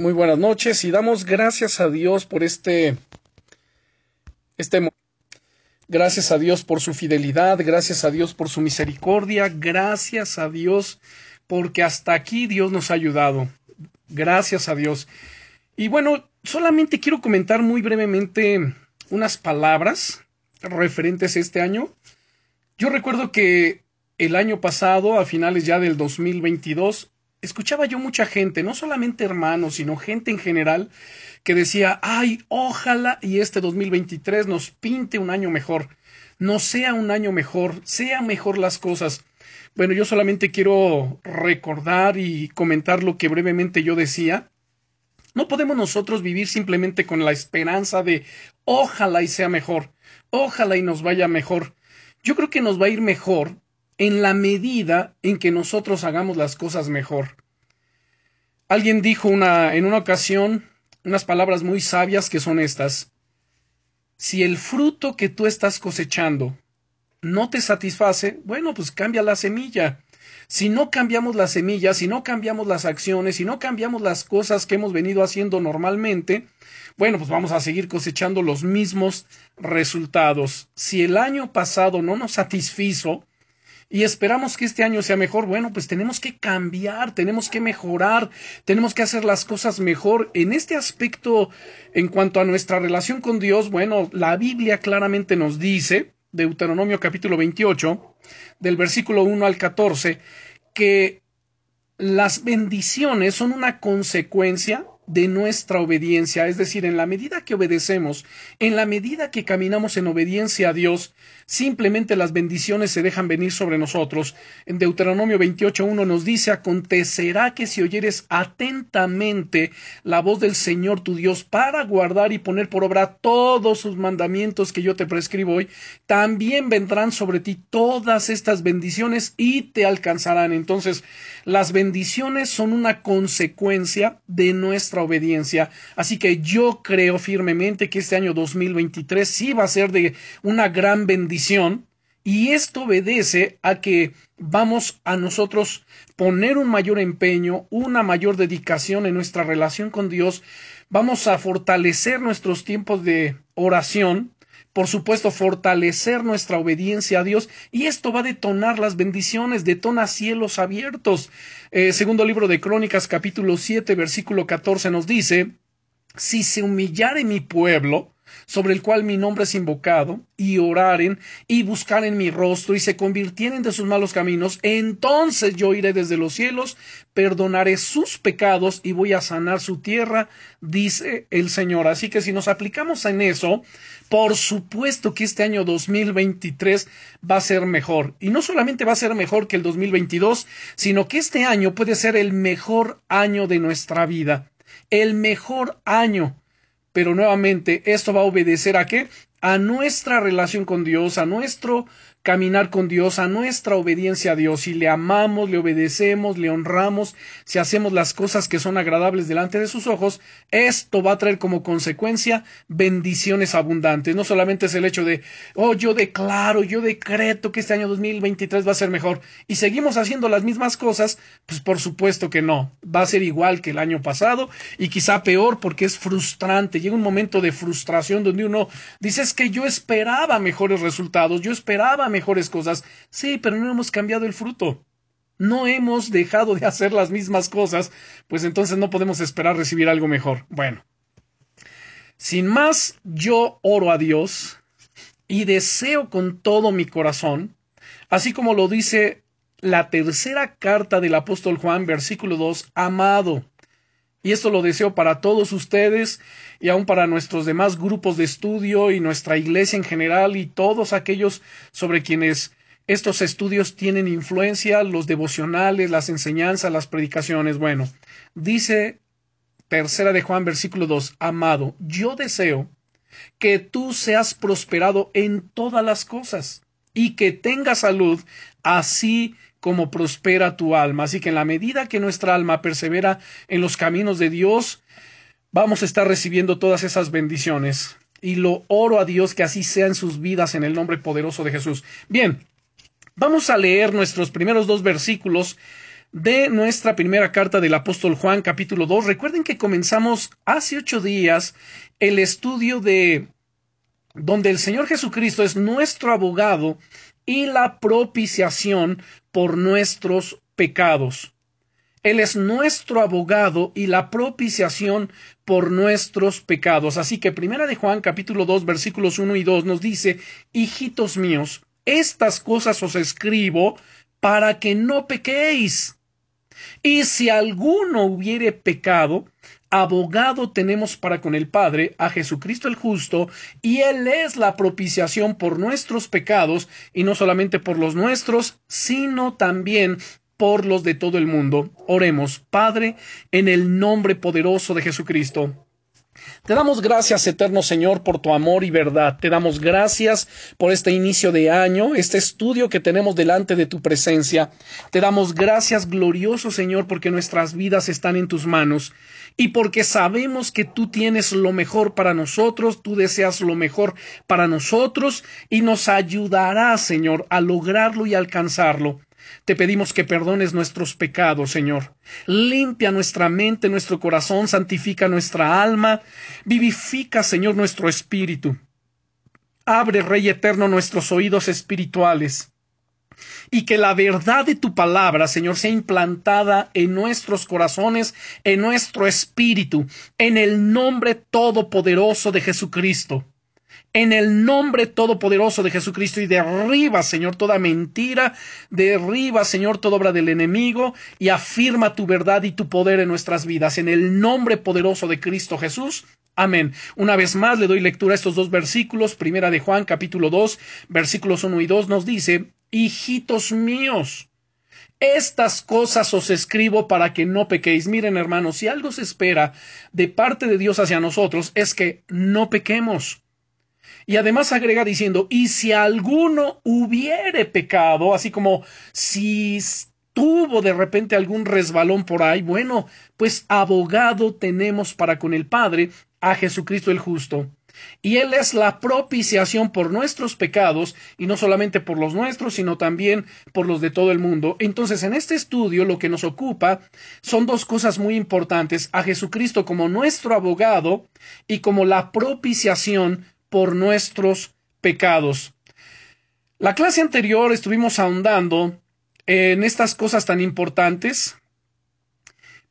Muy buenas noches y damos gracias a Dios por este este gracias a Dios por su fidelidad, gracias a Dios por su misericordia, gracias a Dios porque hasta aquí Dios nos ha ayudado. Gracias a Dios. Y bueno, solamente quiero comentar muy brevemente unas palabras referentes a este año. Yo recuerdo que el año pasado, a finales ya del 2022, escuchaba yo mucha gente, no solamente hermanos, sino gente en general, que decía, ay, ojalá y este 2023 nos pinte un año mejor, no sea un año mejor, sea mejor las cosas. Bueno, yo solamente quiero recordar y comentar lo que brevemente yo decía. No podemos nosotros vivir simplemente con la esperanza de ojalá y sea mejor, ojalá y nos vaya mejor. Yo creo que nos va a ir mejor en la medida en que nosotros hagamos las cosas mejor. Alguien dijo una, en una ocasión unas palabras muy sabias que son estas. Si el fruto que tú estás cosechando no te satisface, bueno, pues cambia la semilla. Si no cambiamos la semilla, si no cambiamos las acciones, si no cambiamos las cosas que hemos venido haciendo normalmente, bueno, pues vamos a seguir cosechando los mismos resultados. Si el año pasado no nos satisfizo, y esperamos que este año sea mejor, bueno, pues tenemos que cambiar, tenemos que mejorar, tenemos que hacer las cosas mejor. En este aspecto, en cuanto a nuestra relación con Dios, bueno, la Biblia claramente nos dice, Deuteronomio capítulo 28, del versículo 1 al 14, que las bendiciones son una consecuencia de nuestra obediencia, es decir, en la medida que obedecemos, en la medida que caminamos en obediencia a Dios, simplemente las bendiciones se dejan venir sobre nosotros. En Deuteronomio 28.1 nos dice, acontecerá que si oyeres atentamente la voz del Señor tu Dios para guardar y poner por obra todos sus mandamientos que yo te prescribo hoy, también vendrán sobre ti todas estas bendiciones y te alcanzarán. Entonces, las bendiciones son una consecuencia de nuestra obediencia. Así que yo creo firmemente que este año 2023 sí va a ser de una gran bendición. Y esto obedece a que vamos a nosotros poner un mayor empeño, una mayor dedicación en nuestra relación con Dios. Vamos a fortalecer nuestros tiempos de oración, por supuesto, fortalecer nuestra obediencia a Dios y esto va a detonar las bendiciones, detona cielos abiertos. Eh, segundo libro de Crónicas, capítulo 7, versículo 14 nos dice, si se humillare mi pueblo, sobre el cual mi nombre es invocado, y oraren, y buscaren mi rostro, y se convirtieren de sus malos caminos, entonces yo iré desde los cielos, perdonaré sus pecados, y voy a sanar su tierra, dice el Señor. Así que si nos aplicamos en eso, por supuesto que este año 2023 va a ser mejor. Y no solamente va a ser mejor que el 2022, sino que este año puede ser el mejor año de nuestra vida. El mejor año pero nuevamente, esto va a obedecer a qué? A nuestra relación con Dios, a nuestro caminar con Dios, a nuestra obediencia a Dios. Si le amamos, le obedecemos, le honramos, si hacemos las cosas que son agradables delante de sus ojos, esto va a traer como consecuencia bendiciones abundantes. No solamente es el hecho de, oh, yo declaro, yo decreto que este año 2023 va a ser mejor y seguimos haciendo las mismas cosas, pues por supuesto que no. Va a ser igual que el año pasado y quizá peor porque es frustrante. Llega un momento de frustración donde uno dice es que yo esperaba mejores resultados, yo esperaba mejores cosas. Sí, pero no hemos cambiado el fruto. No hemos dejado de hacer las mismas cosas, pues entonces no podemos esperar recibir algo mejor. Bueno, sin más, yo oro a Dios y deseo con todo mi corazón, así como lo dice la tercera carta del apóstol Juan, versículo 2, amado. Y esto lo deseo para todos ustedes y aún para nuestros demás grupos de estudio y nuestra iglesia en general y todos aquellos sobre quienes estos estudios tienen influencia, los devocionales, las enseñanzas, las predicaciones. Bueno, dice tercera de Juan versículo 2, amado, yo deseo que tú seas prosperado en todas las cosas y que tengas salud, así como prospera tu alma. Así que en la medida que nuestra alma persevera en los caminos de Dios, vamos a estar recibiendo todas esas bendiciones. Y lo oro a Dios que así sea en sus vidas en el nombre poderoso de Jesús. Bien, vamos a leer nuestros primeros dos versículos de nuestra primera carta del apóstol Juan capítulo 2. Recuerden que comenzamos hace ocho días el estudio de donde el Señor Jesucristo es nuestro abogado y la propiciación por nuestros pecados. Él es nuestro abogado y la propiciación por nuestros pecados. Así que Primera de Juan capítulo 2 versículos 1 y 2 nos dice, Hijitos míos, estas cosas os escribo para que no pequéis. Y si alguno hubiere pecado, abogado tenemos para con el Padre a Jesucristo el justo, y Él es la propiciación por nuestros pecados, y no solamente por los nuestros, sino también por los de todo el mundo. Oremos, Padre, en el nombre poderoso de Jesucristo. Te damos gracias, eterno Señor, por tu amor y verdad. Te damos gracias por este inicio de año, este estudio que tenemos delante de tu presencia. Te damos gracias, glorioso Señor, porque nuestras vidas están en tus manos y porque sabemos que tú tienes lo mejor para nosotros, tú deseas lo mejor para nosotros y nos ayudarás, Señor, a lograrlo y alcanzarlo. Te pedimos que perdones nuestros pecados, Señor. Limpia nuestra mente, nuestro corazón, santifica nuestra alma, vivifica, Señor, nuestro espíritu. Abre, Rey eterno, nuestros oídos espirituales. Y que la verdad de tu palabra, Señor, sea implantada en nuestros corazones, en nuestro espíritu, en el nombre todopoderoso de Jesucristo en el nombre todopoderoso de Jesucristo y derriba, Señor, toda mentira, derriba, Señor, toda obra del enemigo y afirma tu verdad y tu poder en nuestras vidas. En el nombre poderoso de Cristo Jesús. Amén. Una vez más le doy lectura a estos dos versículos. Primera de Juan, capítulo 2, versículos 1 y 2 nos dice, Hijitos míos, estas cosas os escribo para que no pequéis. Miren, hermanos, si algo se espera de parte de Dios hacia nosotros es que no pequemos. Y además agrega diciendo, y si alguno hubiere pecado, así como si tuvo de repente algún resbalón por ahí, bueno, pues abogado tenemos para con el Padre a Jesucristo el justo. Y Él es la propiciación por nuestros pecados, y no solamente por los nuestros, sino también por los de todo el mundo. Entonces, en este estudio lo que nos ocupa son dos cosas muy importantes, a Jesucristo como nuestro abogado y como la propiciación por nuestros pecados. La clase anterior estuvimos ahondando en estas cosas tan importantes.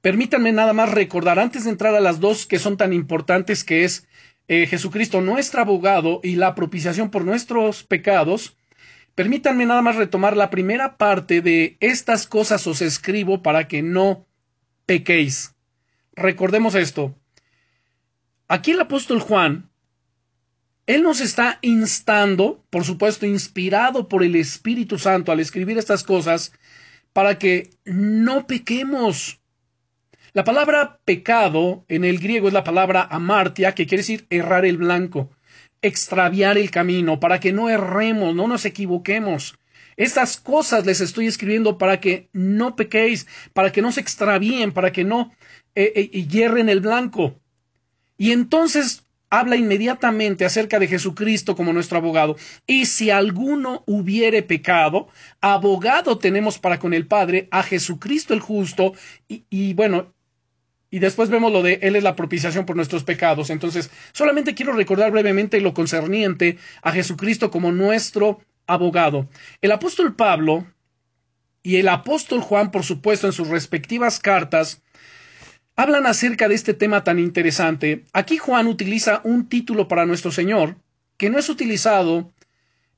Permítanme nada más recordar, antes de entrar a las dos que son tan importantes, que es eh, Jesucristo nuestro abogado y la propiciación por nuestros pecados, permítanme nada más retomar la primera parte de estas cosas os escribo para que no pequéis. Recordemos esto. Aquí el apóstol Juan él nos está instando, por supuesto, inspirado por el Espíritu Santo al escribir estas cosas, para que no pequemos. La palabra pecado en el griego es la palabra amartia, que quiere decir errar el blanco, extraviar el camino, para que no erremos, no nos equivoquemos. Estas cosas les estoy escribiendo para que no pequéis, para que no se extravíen, para que no eh, eh, hierren el blanco. Y entonces habla inmediatamente acerca de Jesucristo como nuestro abogado. Y si alguno hubiere pecado, abogado tenemos para con el Padre a Jesucristo el justo. Y, bueno, y después vemos lo de Él es la propiciación por nuestros pecados. Entonces, solamente quiero recordar brevemente lo concerniente a Jesucristo como nuestro abogado. El apóstol Pablo y el apóstol Juan, por supuesto, en sus respectivas cartas, hablan acerca de este tema tan interesante. Aquí Juan utiliza un título para nuestro Señor que no es utilizado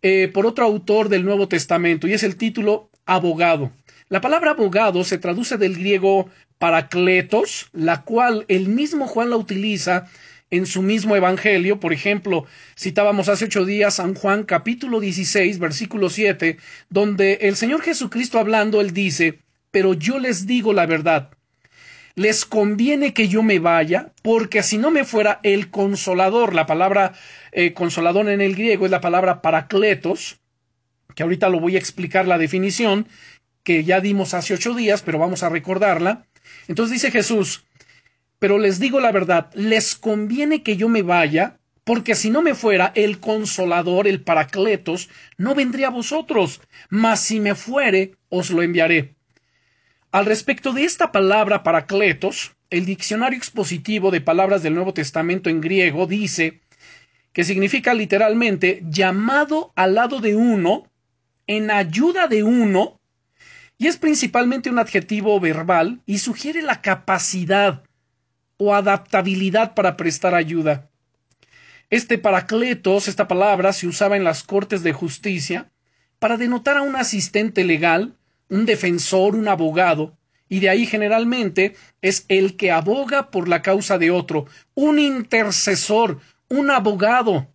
eh, por otro autor del Nuevo Testamento y es el título abogado. La palabra abogado se traduce del griego paracletos, la cual el mismo Juan la utiliza en su mismo evangelio. Por ejemplo, citábamos hace ocho días San Juan capítulo 16, versículo 7, donde el Señor Jesucristo hablando, él dice, pero yo les digo la verdad les conviene que yo me vaya, porque si no me fuera el consolador, la palabra eh, consolador en el griego es la palabra paracletos, que ahorita lo voy a explicar la definición, que ya dimos hace ocho días, pero vamos a recordarla. Entonces dice Jesús, pero les digo la verdad, les conviene que yo me vaya, porque si no me fuera el consolador, el paracletos, no vendría a vosotros, mas si me fuere, os lo enviaré. Al respecto de esta palabra paracletos, el diccionario expositivo de palabras del Nuevo Testamento en griego dice que significa literalmente llamado al lado de uno, en ayuda de uno, y es principalmente un adjetivo verbal y sugiere la capacidad o adaptabilidad para prestar ayuda. Este paracletos, esta palabra, se usaba en las cortes de justicia para denotar a un asistente legal, un defensor, un abogado, y de ahí generalmente es el que aboga por la causa de otro, un intercesor, un abogado.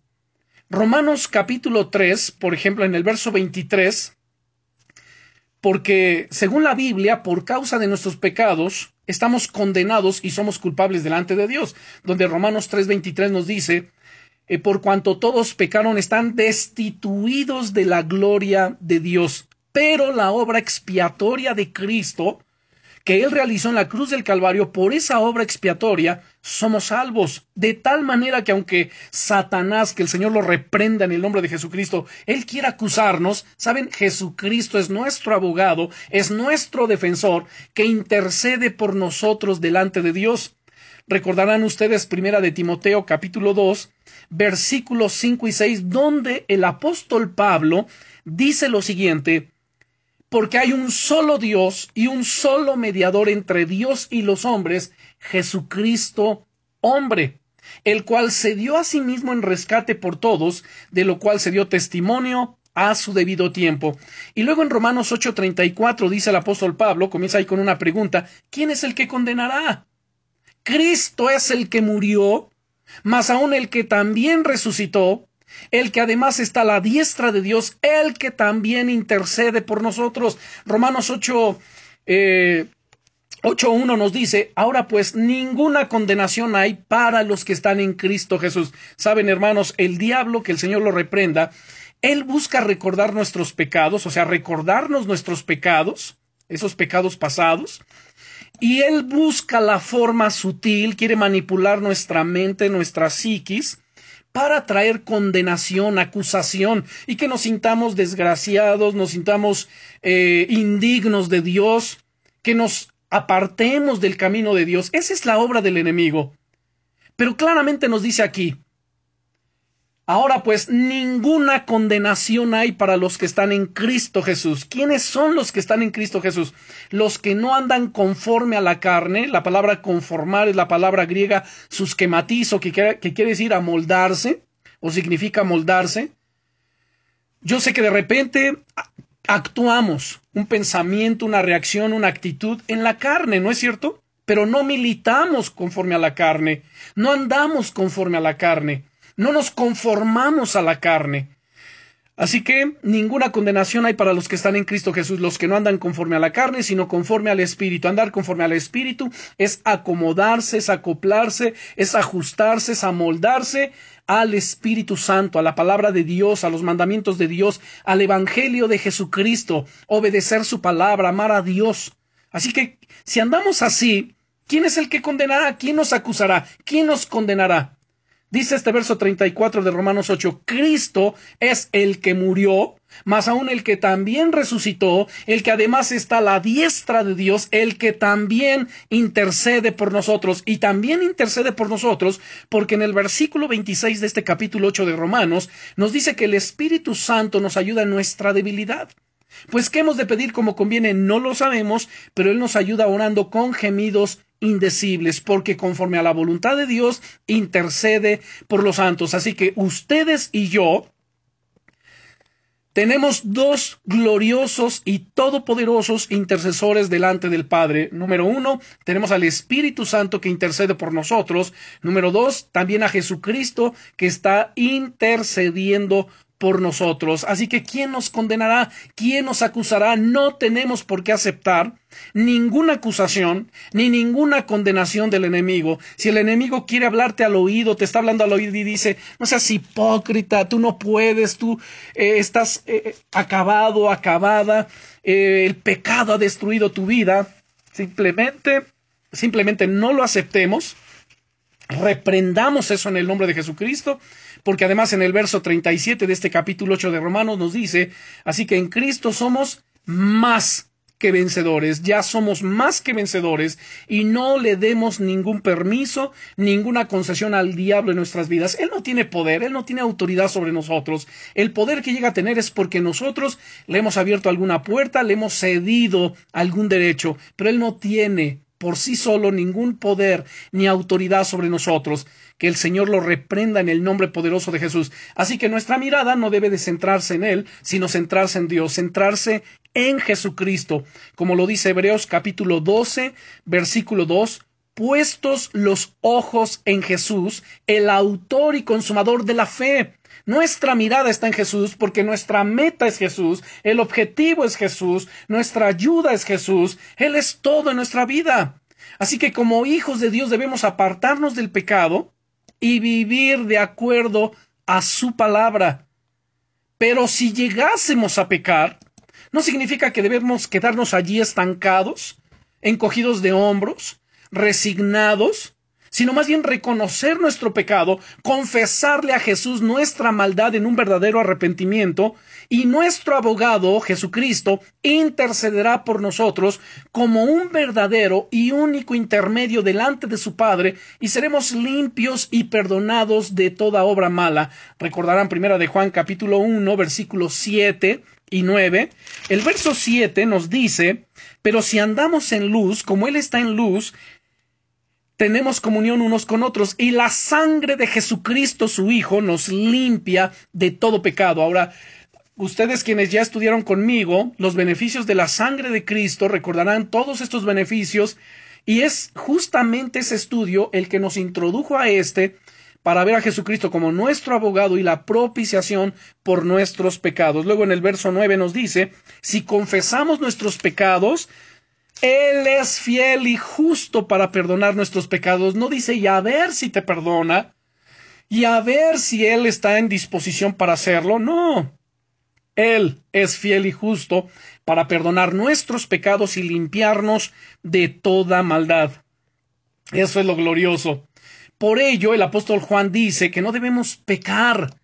Romanos capítulo 3, por ejemplo, en el verso 23, porque según la Biblia, por causa de nuestros pecados, estamos condenados y somos culpables delante de Dios, donde Romanos 3:23 nos dice, eh, por cuanto todos pecaron, están destituidos de la gloria de Dios, pero la obra expiatoria de Cristo, que Él realizó en la cruz del Calvario, por esa obra expiatoria somos salvos, de tal manera que aunque Satanás, que el Señor lo reprenda en el nombre de Jesucristo, Él quiera acusarnos, saben, Jesucristo es nuestro abogado, es nuestro defensor, que intercede por nosotros delante de Dios. Recordarán ustedes primera de Timoteo capítulo 2, versículos 5 y 6, donde el apóstol Pablo dice lo siguiente, porque hay un solo Dios y un solo mediador entre Dios y los hombres, Jesucristo hombre, el cual se dio a sí mismo en rescate por todos, de lo cual se dio testimonio a su debido tiempo. Y luego en Romanos 8:34 dice el apóstol Pablo, comienza ahí con una pregunta, ¿quién es el que condenará? Cristo es el que murió, mas aún el que también resucitó, el que además está a la diestra de Dios, el que también intercede por nosotros. Romanos 8, eh, 8.1 nos dice, ahora pues ninguna condenación hay para los que están en Cristo Jesús. Saben, hermanos, el diablo, que el Señor lo reprenda, él busca recordar nuestros pecados, o sea, recordarnos nuestros pecados, esos pecados pasados, y él busca la forma sutil, quiere manipular nuestra mente, nuestra psiquis, para traer condenación, acusación y que nos sintamos desgraciados, nos sintamos eh, indignos de Dios, que nos apartemos del camino de Dios. Esa es la obra del enemigo. Pero claramente nos dice aquí, Ahora pues ninguna condenación hay para los que están en Cristo Jesús. ¿Quiénes son los que están en Cristo Jesús? Los que no andan conforme a la carne. La palabra conformar es la palabra griega susquematizo, que, que quiere decir amoldarse o significa moldarse. Yo sé que de repente actuamos un pensamiento, una reacción, una actitud en la carne, ¿no es cierto? Pero no militamos conforme a la carne, no andamos conforme a la carne no nos conformamos a la carne. Así que ninguna condenación hay para los que están en Cristo Jesús, los que no andan conforme a la carne, sino conforme al Espíritu. Andar conforme al Espíritu es acomodarse, es acoplarse, es ajustarse, es amoldarse al Espíritu Santo, a la palabra de Dios, a los mandamientos de Dios, al Evangelio de Jesucristo, obedecer su palabra, amar a Dios. Así que si andamos así, ¿quién es el que condenará? ¿Quién nos acusará? ¿Quién nos condenará? Dice este verso 34 de Romanos 8, Cristo es el que murió, más aún el que también resucitó, el que además está a la diestra de Dios, el que también intercede por nosotros y también intercede por nosotros, porque en el versículo 26 de este capítulo 8 de Romanos nos dice que el Espíritu Santo nos ayuda en nuestra debilidad. Pues qué hemos de pedir como conviene no lo sabemos, pero Él nos ayuda orando con gemidos indecibles, porque conforme a la voluntad de Dios intercede por los santos. Así que ustedes y yo tenemos dos gloriosos y todopoderosos intercesores delante del Padre. Número uno, tenemos al Espíritu Santo que intercede por nosotros. Número dos, también a Jesucristo que está intercediendo por nosotros. Así que ¿quién nos condenará? ¿Quién nos acusará? No tenemos por qué aceptar ninguna acusación ni ninguna condenación del enemigo. Si el enemigo quiere hablarte al oído, te está hablando al oído y dice, no seas hipócrita, tú no puedes, tú eh, estás eh, eh, acabado, acabada, el pecado ha destruido tu vida, simplemente, simplemente no lo aceptemos, reprendamos eso en el nombre de Jesucristo porque además en el verso 37 de este capítulo 8 de Romanos nos dice, así que en Cristo somos más que vencedores, ya somos más que vencedores y no le demos ningún permiso, ninguna concesión al diablo en nuestras vidas. Él no tiene poder, él no tiene autoridad sobre nosotros. El poder que llega a tener es porque nosotros le hemos abierto alguna puerta, le hemos cedido algún derecho, pero él no tiene por sí solo ningún poder ni autoridad sobre nosotros. Que el Señor lo reprenda en el nombre poderoso de Jesús. Así que nuestra mirada no debe de centrarse en Él, sino centrarse en Dios, centrarse en Jesucristo. Como lo dice Hebreos capítulo 12, versículo 2, puestos los ojos en Jesús, el autor y consumador de la fe. Nuestra mirada está en Jesús porque nuestra meta es Jesús, el objetivo es Jesús, nuestra ayuda es Jesús, Él es todo en nuestra vida. Así que como hijos de Dios debemos apartarnos del pecado y vivir de acuerdo a su palabra. Pero si llegásemos a pecar, no significa que debemos quedarnos allí estancados, encogidos de hombros, resignados, sino más bien reconocer nuestro pecado, confesarle a Jesús nuestra maldad en un verdadero arrepentimiento, y nuestro abogado, Jesucristo, intercederá por nosotros como un verdadero y único intermedio delante de su Padre, y seremos limpios y perdonados de toda obra mala. Recordarán primera de Juan capítulo 1, versículos 7 y 9. El verso 7 nos dice, pero si andamos en luz, como Él está en luz, tenemos comunión unos con otros y la sangre de Jesucristo, su Hijo, nos limpia de todo pecado. Ahora, ustedes quienes ya estudiaron conmigo los beneficios de la sangre de Cristo recordarán todos estos beneficios y es justamente ese estudio el que nos introdujo a este para ver a Jesucristo como nuestro abogado y la propiciación por nuestros pecados. Luego en el verso 9 nos dice, si confesamos nuestros pecados, él es fiel y justo para perdonar nuestros pecados. No dice y a ver si te perdona y a ver si Él está en disposición para hacerlo. No. Él es fiel y justo para perdonar nuestros pecados y limpiarnos de toda maldad. Eso es lo glorioso. Por ello el apóstol Juan dice que no debemos pecar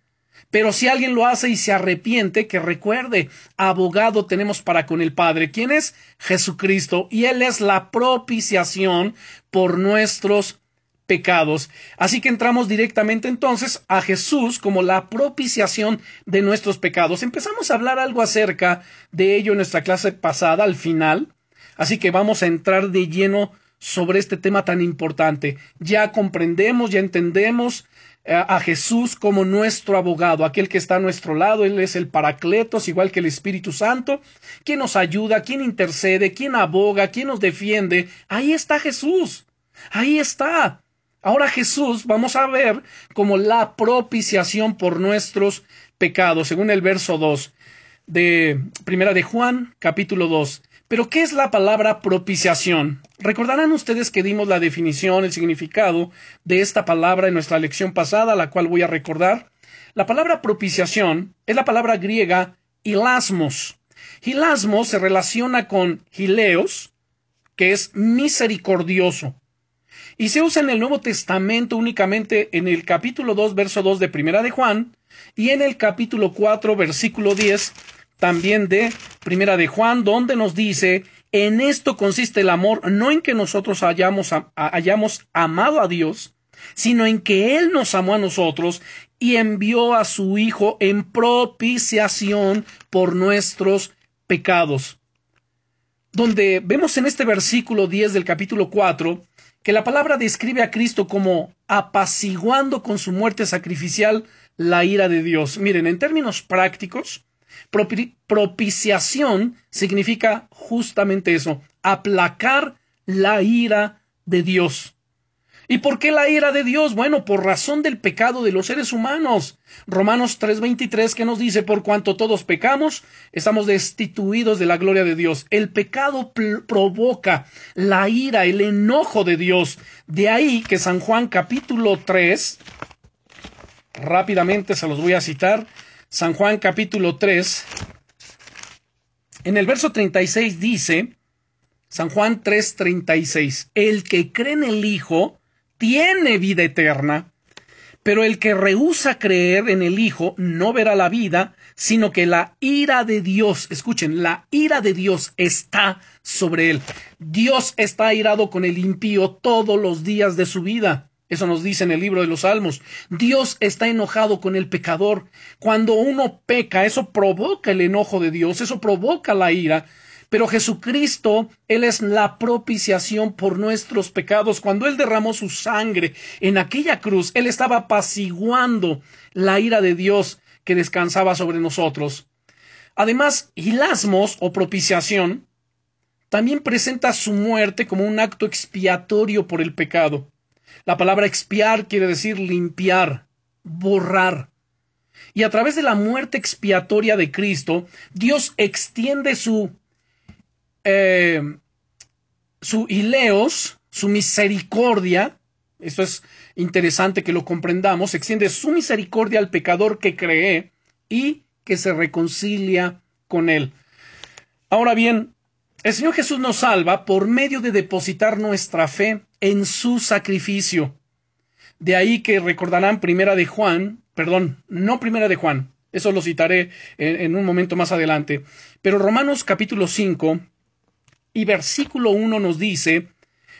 pero si alguien lo hace y se arrepiente, que recuerde, abogado tenemos para con el Padre. ¿Quién es? Jesucristo. Y Él es la propiciación por nuestros pecados. Así que entramos directamente entonces a Jesús como la propiciación de nuestros pecados. Empezamos a hablar algo acerca de ello en nuestra clase pasada, al final. Así que vamos a entrar de lleno sobre este tema tan importante. Ya comprendemos, ya entendemos a Jesús como nuestro abogado, aquel que está a nuestro lado, Él es el Paracletos, igual que el Espíritu Santo, quien nos ayuda, quien intercede, quien aboga, quien nos defiende. Ahí está Jesús, ahí está. Ahora Jesús vamos a ver como la propiciación por nuestros pecados, según el verso 2 de Primera de Juan, capítulo 2. Pero, ¿qué es la palabra propiciación? Recordarán ustedes que dimos la definición, el significado de esta palabra en nuestra lección pasada, la cual voy a recordar. La palabra propiciación es la palabra griega hilasmos. Hilasmos se relaciona con hileos, que es misericordioso. Y se usa en el Nuevo Testamento únicamente en el capítulo 2, verso 2 de Primera de Juan, y en el capítulo 4, versículo 10 también de Primera de Juan, donde nos dice, en esto consiste el amor, no en que nosotros hayamos, hayamos amado a Dios, sino en que Él nos amó a nosotros y envió a su Hijo en propiciación por nuestros pecados. Donde vemos en este versículo 10 del capítulo 4 que la palabra describe a Cristo como apaciguando con su muerte sacrificial la ira de Dios. Miren, en términos prácticos, propiciación significa justamente eso, aplacar la ira de Dios. ¿Y por qué la ira de Dios? Bueno, por razón del pecado de los seres humanos. Romanos 3:23 que nos dice, por cuanto todos pecamos, estamos destituidos de la gloria de Dios. El pecado provoca la ira, el enojo de Dios. De ahí que San Juan capítulo 3, rápidamente se los voy a citar, San Juan capítulo 3, en el verso 36 dice, San Juan 3:36, el que cree en el Hijo tiene vida eterna, pero el que rehúsa creer en el Hijo no verá la vida, sino que la ira de Dios, escuchen, la ira de Dios está sobre él. Dios está airado con el impío todos los días de su vida. Eso nos dice en el libro de los Salmos. Dios está enojado con el pecador. Cuando uno peca, eso provoca el enojo de Dios, eso provoca la ira. Pero Jesucristo, Él es la propiciación por nuestros pecados. Cuando Él derramó su sangre en aquella cruz, Él estaba apaciguando la ira de Dios que descansaba sobre nosotros. Además, hilasmos o propiciación también presenta su muerte como un acto expiatorio por el pecado. La palabra expiar quiere decir limpiar, borrar. Y a través de la muerte expiatoria de Cristo, Dios extiende su eh, su ileos, su misericordia, esto es interesante que lo comprendamos, extiende su misericordia al pecador que cree y que se reconcilia con él. Ahora bien, el Señor Jesús nos salva por medio de depositar nuestra fe en su sacrificio. De ahí que recordarán primera de Juan, perdón, no primera de Juan, eso lo citaré en, un momento más adelante, pero Romanos capítulo 5, y versículo 1 nos dice,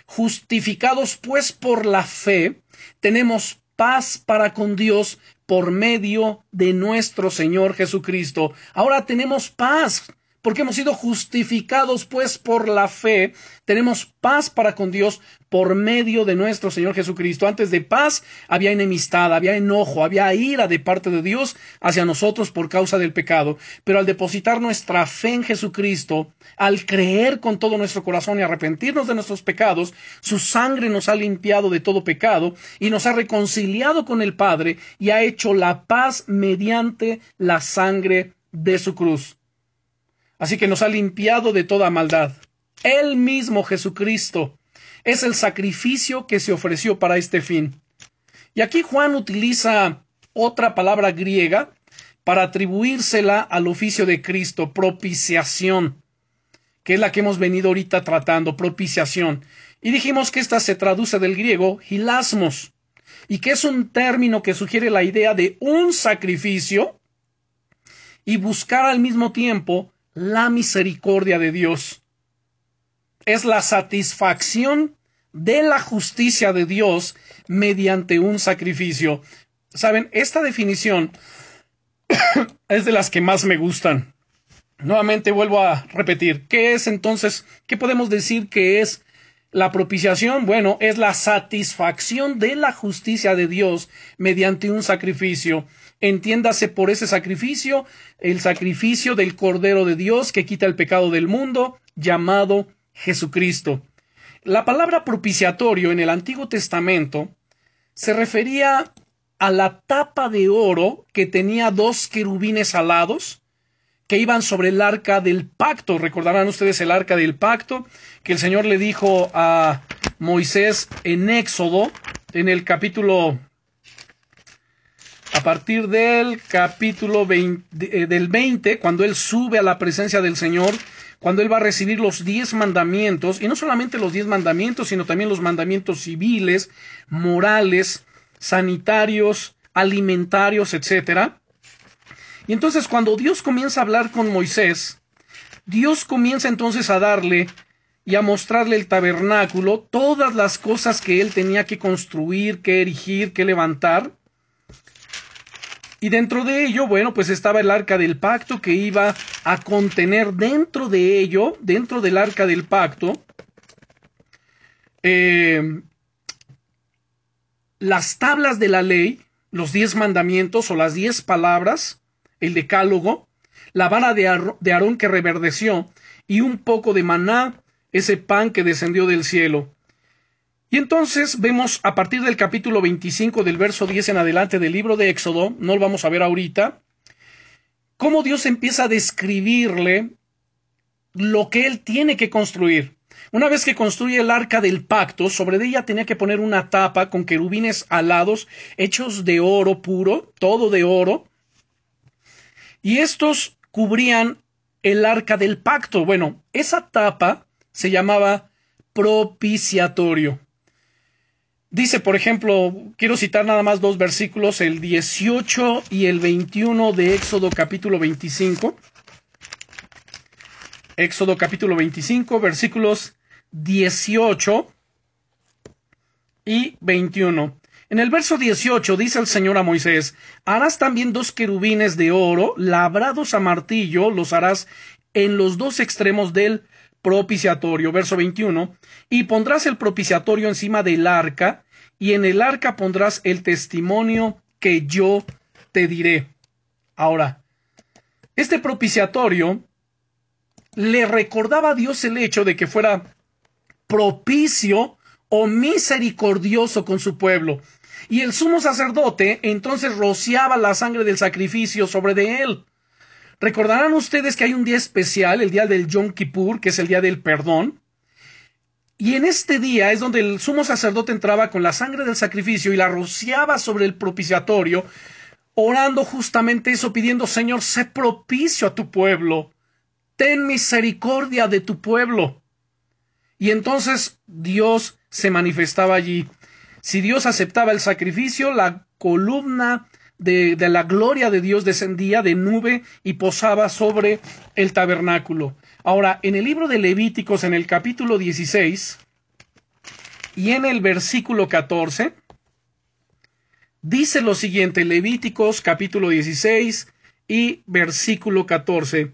justificados pues por la fe, tenemos paz para con Dios por medio de nuestro Señor Jesucristo. Ahora tenemos paz porque hemos sido justificados pues por la fe, tenemos paz para con Dios por medio de nuestro Señor Jesucristo. Antes de paz había enemistad, había enojo, había ira de parte de Dios hacia nosotros por causa del pecado. Pero al depositar nuestra fe en Jesucristo, al creer con todo nuestro corazón y arrepentirnos de nuestros pecados, su sangre nos ha limpiado de todo pecado y nos ha reconciliado con el Padre y ha hecho la paz mediante la sangre de su cruz. Así que nos ha limpiado de toda maldad. Él mismo, Jesucristo, es el sacrificio que se ofreció para este fin. Y aquí Juan utiliza otra palabra griega para atribuírsela al oficio de Cristo, propiciación, que es la que hemos venido ahorita tratando, propiciación. Y dijimos que esta se traduce del griego hilasmos, y que es un término que sugiere la idea de un sacrificio y buscar al mismo tiempo la misericordia de Dios. Es la satisfacción de la justicia de Dios mediante un sacrificio. Saben, esta definición es de las que más me gustan. Nuevamente vuelvo a repetir, ¿qué es entonces? ¿Qué podemos decir que es la propiciación? Bueno, es la satisfacción de la justicia de Dios mediante un sacrificio. Entiéndase por ese sacrificio el sacrificio del Cordero de Dios que quita el pecado del mundo, llamado Jesucristo. La palabra propiciatorio en el Antiguo Testamento se refería a la tapa de oro que tenía dos querubines alados que iban sobre el arca del pacto. Recordarán ustedes el arca del pacto que el Señor le dijo a Moisés en Éxodo, en el capítulo a partir del capítulo 20, eh, del 20, cuando él sube a la presencia del Señor, cuando él va a recibir los diez mandamientos, y no solamente los diez mandamientos, sino también los mandamientos civiles, morales, sanitarios, alimentarios, etc. Y entonces cuando Dios comienza a hablar con Moisés, Dios comienza entonces a darle y a mostrarle el tabernáculo, todas las cosas que él tenía que construir, que erigir, que levantar, y dentro de ello, bueno, pues estaba el arca del pacto que iba a contener dentro de ello, dentro del arca del pacto, eh, las tablas de la ley, los diez mandamientos o las diez palabras, el decálogo, la vara de, Aarón que reverdeció y un poco de maná, ese pan que descendió del cielo. Y entonces vemos a partir del capítulo 25 del verso 10 en adelante del libro de Éxodo, no lo vamos a ver ahorita, cómo Dios empieza a describirle lo que él tiene que construir. Una vez que construye el arca del pacto, sobre ella tenía que poner una tapa con querubines alados hechos de oro puro, todo de oro. Y estos cubrían el arca del pacto. Bueno, esa tapa se llamaba propiciatorio. Dice, por ejemplo, quiero citar nada más dos versículos, el 18 y el 21 de Éxodo capítulo 25. Éxodo capítulo 25, versículos 18 y 21. En el verso 18 dice el Señor a Moisés, harás también dos querubines de oro, labrados a martillo, los harás en los dos extremos del propiciatorio. Verso 21, y pondrás el propiciatorio encima del arca, y en el arca pondrás el testimonio que yo te diré. Ahora, este propiciatorio le recordaba a Dios el hecho de que fuera propicio o misericordioso con su pueblo. Y el sumo sacerdote entonces rociaba la sangre del sacrificio sobre de él. Recordarán ustedes que hay un día especial, el día del Yom Kippur, que es el día del perdón. Y en este día es donde el sumo sacerdote entraba con la sangre del sacrificio y la rociaba sobre el propiciatorio, orando justamente eso, pidiendo, Señor, sé propicio a tu pueblo, ten misericordia de tu pueblo. Y entonces Dios se manifestaba allí. Si Dios aceptaba el sacrificio, la columna de, la gloria de Dios descendía de nube y posaba sobre el tabernáculo. Ahora, en el libro de Levíticos, en el capítulo 16 y en el versículo 14, dice lo siguiente, Levíticos capítulo 16 y versículo 14.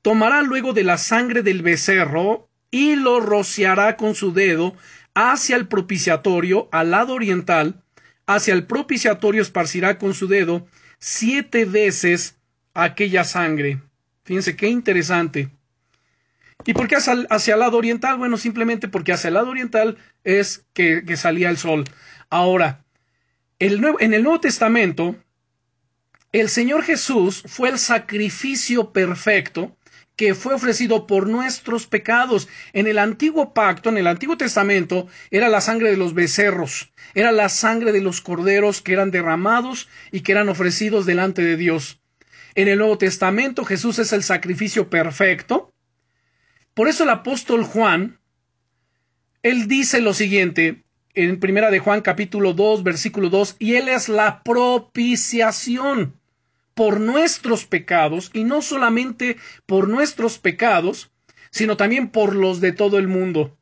Tomará luego de la sangre del becerro y lo rociará con su dedo hacia el propiciatorio al lado oriental, hacia el propiciatorio esparcirá con su dedo siete veces aquella sangre. Fíjense qué interesante. ¿Y por qué hacia, el lado oriental? Bueno, simplemente porque hacia el lado oriental es que, salía el sol. Ahora, el en el Nuevo Testamento, el Señor Jesús fue el sacrificio perfecto que fue ofrecido por nuestros pecados. En el antiguo pacto, en el antiguo testamento, era la sangre de los becerros, era la sangre de los corderos que eran derramados y que eran ofrecidos delante de Dios. En el Nuevo Testamento Jesús es el sacrificio perfecto. Por eso el apóstol Juan, él dice lo siguiente, en primera de Juan capítulo 2 versículo 2, y él es la propiciación por nuestros pecados, y no solamente por nuestros pecados, sino también por los de todo el mundo.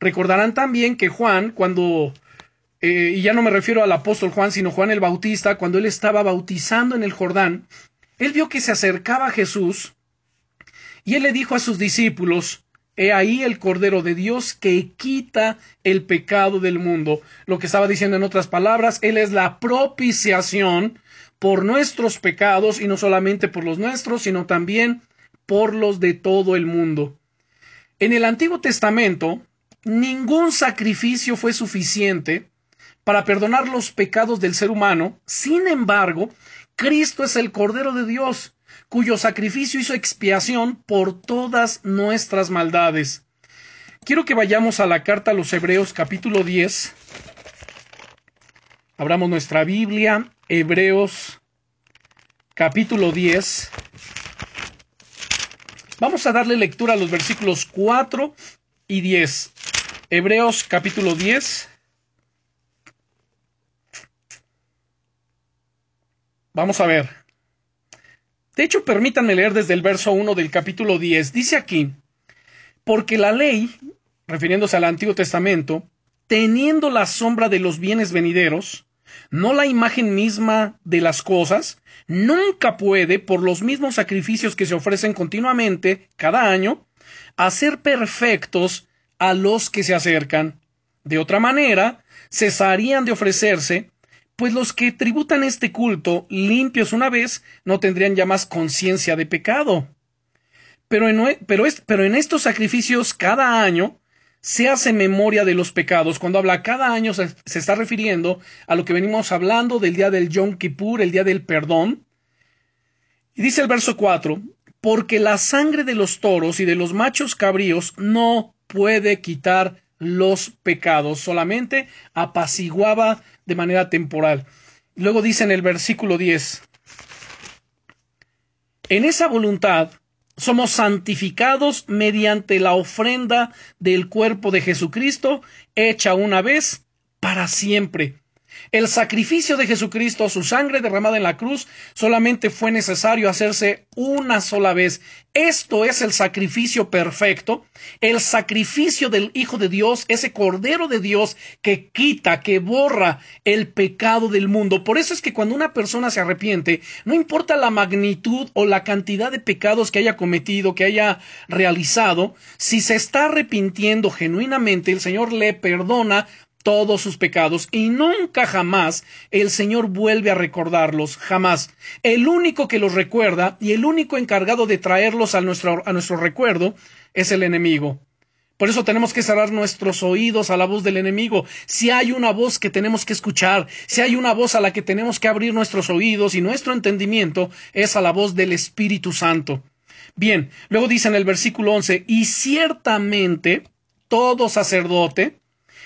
Recordarán también que Juan, cuando, eh, y ya no me refiero al apóstol Juan, sino Juan el Bautista, cuando él estaba bautizando en el Jordán, él vio que se acercaba a Jesús, y él le dijo a sus discípulos, He ahí el Cordero de Dios que quita el pecado del mundo. Lo que estaba diciendo en otras palabras, Él es la propiciación por nuestros pecados y no solamente por los nuestros, sino también por los de todo el mundo. En el Antiguo Testamento, ningún sacrificio fue suficiente para perdonar los pecados del ser humano. Sin embargo, Cristo es el Cordero de Dios, cuyo sacrificio hizo expiación por todas nuestras maldades. Quiero que vayamos a la carta a los Hebreos capítulo 10. Abramos nuestra Biblia Hebreos capítulo 10. Vamos a darle lectura a los versículos 4 y 10. Hebreos capítulo 10. Vamos a ver. De hecho, permítanme leer desde el verso 1 del capítulo 10. Dice aquí, porque la ley, refiriéndose al Antiguo Testamento, teniendo la sombra de los bienes venideros, no la imagen misma de las cosas, nunca puede, por los mismos sacrificios que se ofrecen continuamente cada año, hacer perfectos a los que se acercan. De otra manera, cesarían de ofrecerse, pues los que tributan este culto limpios una vez no tendrían ya más conciencia de pecado. Pero en, estos sacrificios cada año se hace memoria de los pecados. Cuando habla cada año se, está refiriendo a lo que venimos hablando del día del Yom Kippur, el día del perdón. Y dice el verso 4, porque la sangre de los toros y de los machos cabríos no puede quitar los pecados, solamente apaciguaba de manera temporal. Luego dice en el versículo 10, en esa voluntad somos santificados mediante la ofrenda del cuerpo de Jesucristo, hecha una vez para siempre. El sacrificio de Jesucristo, su sangre derramada en la cruz, solamente fue necesario hacerse una sola vez. Esto es el sacrificio perfecto, el sacrificio del Hijo de Dios, ese Cordero de Dios que quita, que borra el pecado del mundo. Por eso es que cuando una persona se arrepiente, no importa la magnitud o la cantidad de pecados que haya cometido, que haya realizado, si se está arrepintiendo genuinamente, el Señor le perdona todos sus pecados y nunca jamás el Señor vuelve a recordarlos, jamás. El único que los recuerda y el único encargado de traerlos a nuestro, a nuestro recuerdo es el enemigo. Por eso tenemos que cerrar nuestros oídos a la voz del enemigo. Si hay una voz que tenemos que escuchar, si hay una voz a la que tenemos que abrir nuestros oídos y nuestro entendimiento, es a la voz del Espíritu Santo. Bien, luego dice en el versículo 11, y ciertamente todo sacerdote,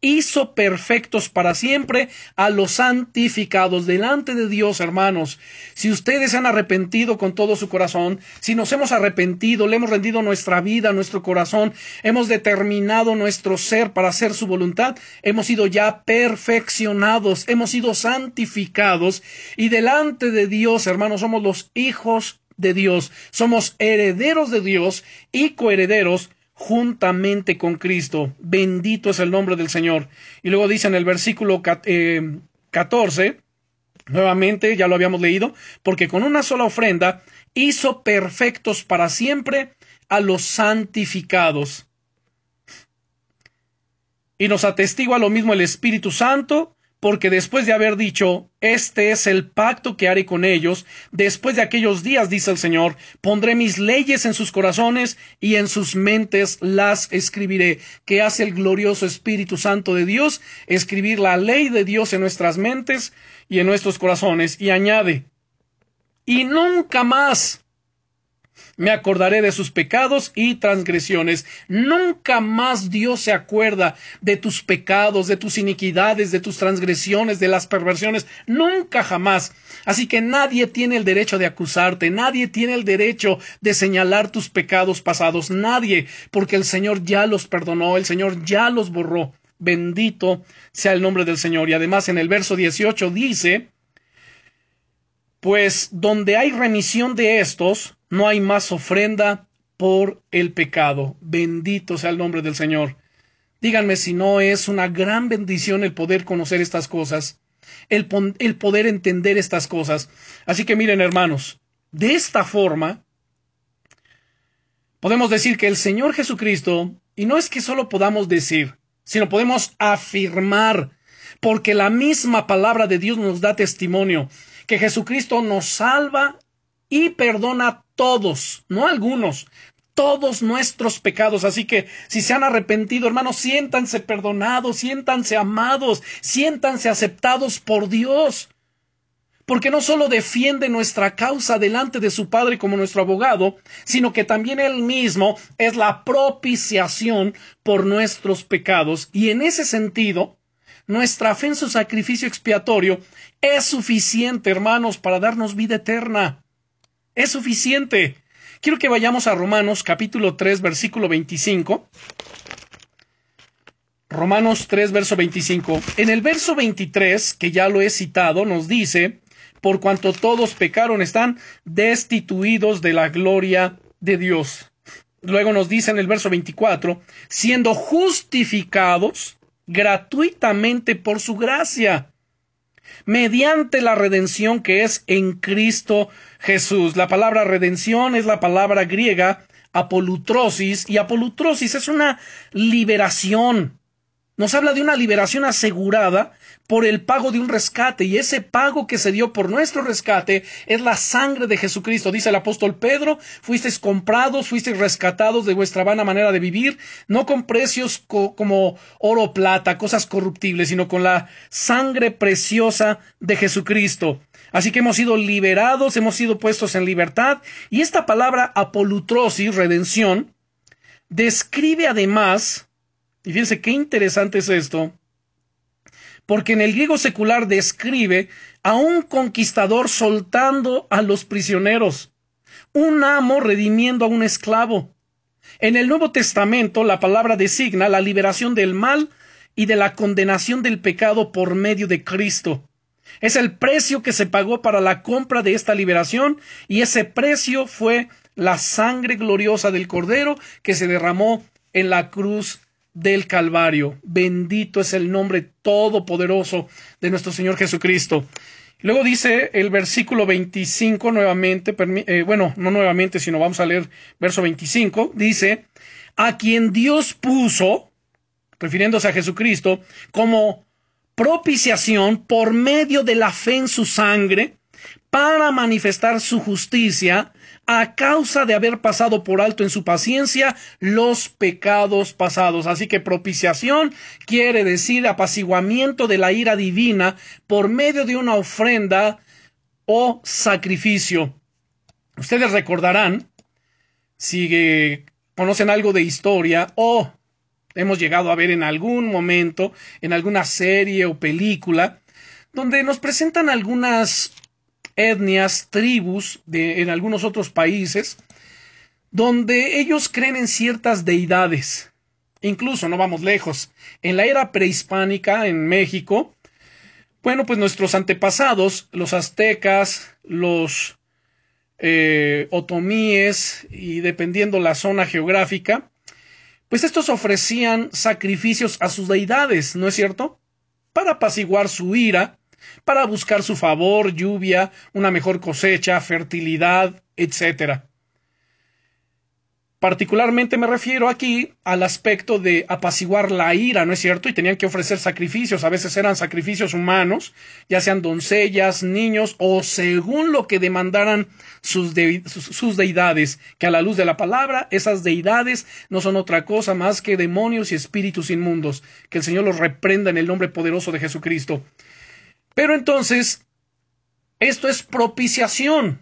hizo perfectos para siempre a los santificados delante de Dios, hermanos. Si ustedes se han arrepentido con todo su corazón, si nos hemos arrepentido, le hemos rendido nuestra vida, nuestro corazón, hemos determinado nuestro ser para hacer su voluntad, hemos sido ya perfeccionados, hemos sido santificados y delante de Dios, hermanos, somos los hijos de Dios, somos herederos de Dios y coherederos juntamente con Cristo. Bendito es el nombre del Señor. Y luego dice en el versículo 14, eh, nuevamente, ya lo habíamos leído, porque con una sola ofrenda hizo perfectos para siempre a los santificados. Y nos atestigua lo mismo el Espíritu Santo, porque después de haber dicho, este es el pacto que haré con ellos, después de aquellos días, dice el Señor, pondré mis leyes en sus corazones y en sus mentes las escribiré. ¿Qué hace el glorioso Espíritu Santo de Dios? Escribir la ley de Dios en nuestras mentes y en nuestros corazones. Y añade, y nunca más me acordaré de sus pecados y transgresiones. Nunca más Dios se acuerda de tus pecados, de tus iniquidades, de tus transgresiones, de las perversiones. Nunca jamás. Así que nadie tiene el derecho de acusarte, nadie tiene el derecho de señalar tus pecados pasados, nadie, porque el Señor ya los perdonó, el Señor ya los borró. Bendito sea el nombre del Señor. Y además en el verso 18 dice, pues donde hay remisión de estos, no hay más ofrenda por el pecado. Bendito sea el nombre del Señor. Díganme si no es una gran bendición el poder conocer estas cosas, el, poder entender estas cosas. Así que miren, hermanos, de esta forma, podemos decir que el Señor Jesucristo, y no es que solo podamos decir, sino podemos afirmar, porque la misma palabra de Dios nos da testimonio, que Jesucristo nos salva y perdona todos, no algunos, todos nuestros pecados. Así que si se han arrepentido, hermanos, siéntanse perdonados, siéntanse amados, siéntanse aceptados por Dios. Porque no solo defiende nuestra causa delante de su Padre como nuestro abogado, sino que también Él mismo es la propiciación por nuestros pecados. Y en ese sentido, nuestra fe en su sacrificio expiatorio es suficiente, hermanos, para darnos vida eterna. Es suficiente. Quiero que vayamos a Romanos capítulo 3 versículo 25. Romanos 3 verso 25. En el verso 23, que ya lo he citado, nos dice, por cuanto todos pecaron están destituidos de la gloria de Dios. Luego nos dice en el verso 24, siendo justificados gratuitamente por su gracia mediante la redención que es en Cristo Jesús. La palabra redención es la palabra griega apolutrosis y apolutrosis es una liberación. Nos habla de una liberación asegurada por el pago de un rescate y ese pago que se dio por nuestro rescate es la sangre de Jesucristo. Dice el apóstol Pedro, fuisteis comprados, fuisteis rescatados de vuestra vana manera de vivir, no con precios como oro plata, cosas corruptibles, sino con la sangre preciosa de Jesucristo. Así que hemos sido liberados, hemos sido puestos en libertad. Y esta palabra apolutrosis, redención, describe además, y fíjense qué interesante es esto, porque en el griego secular describe a un conquistador soltando a los prisioneros, un amo redimiendo a un esclavo. En el Nuevo Testamento la palabra designa la liberación del mal y de la condenación del pecado por medio de Cristo. Es el precio que se pagó para la compra de esta liberación y ese precio fue la sangre gloriosa del Cordero que se derramó en la cruz del Calvario. Bendito es el nombre todopoderoso de nuestro Señor Jesucristo. Luego dice el versículo 25 nuevamente, eh, bueno, no nuevamente, sino vamos a leer verso 25, dice, a quien Dios puso, refiriéndose a Jesucristo, como propiciación por medio de la fe en su sangre, para manifestar su justicia a causa de haber pasado por alto en su paciencia los pecados pasados. Así que propiciación quiere decir apaciguamiento de la ira divina por medio de una ofrenda o sacrificio. Ustedes recordarán, si conocen algo de historia o hemos llegado a ver en algún momento, en alguna serie o película, donde nos presentan algunas etnias, tribus de, en algunos otros países, donde ellos creen en ciertas deidades. Incluso, no vamos lejos, en la era prehispánica en México, bueno, pues nuestros antepasados, los aztecas, los eh, otomíes y dependiendo la zona geográfica, pues estos ofrecían sacrificios a sus deidades, ¿no es cierto? Para apaciguar su ira, para buscar su favor, lluvia, una mejor cosecha, fertilidad, etc. Particularmente me refiero aquí al aspecto de apaciguar la ira, ¿no es cierto? Y tenían que ofrecer sacrificios, a veces eran sacrificios humanos, ya sean doncellas, niños o según lo que demandaran sus, sus, deidades, que a la luz de la palabra esas deidades no son otra cosa más que demonios y espíritus inmundos, que el Señor los reprenda en el nombre poderoso de Jesucristo. Pero entonces, esto es propiciación.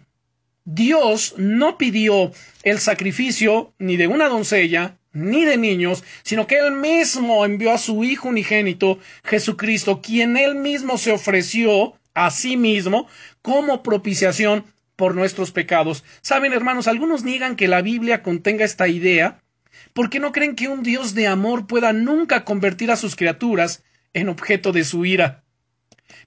Dios no pidió el sacrificio ni de una doncella, ni de niños, sino que Él mismo envió a su Hijo unigénito, Jesucristo, quien Él mismo se ofreció a sí mismo como propiciación por nuestros pecados. Saben, hermanos, algunos niegan que la Biblia contenga esta idea porque no creen que un Dios de amor pueda nunca convertir a sus criaturas en objeto de su ira.